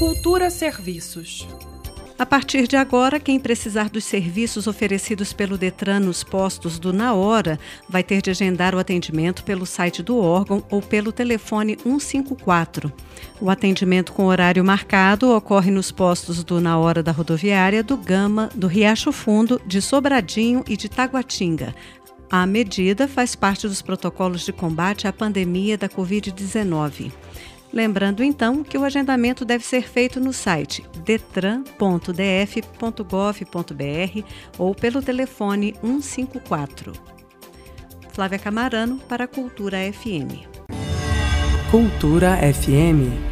Cultura Serviços. A partir de agora, quem precisar dos serviços oferecidos pelo Detran nos postos do Na Hora vai ter de agendar o atendimento pelo site do órgão ou pelo telefone 154. O atendimento com horário marcado ocorre nos postos do Na Hora da Rodoviária, do Gama, do Riacho Fundo, de Sobradinho e de Taguatinga. A medida faz parte dos protocolos de combate à pandemia da Covid-19. Lembrando então que o agendamento deve ser feito no site detran.df.gov.br ou pelo telefone 154. Flávia Camarano para a Cultura FM. Cultura FM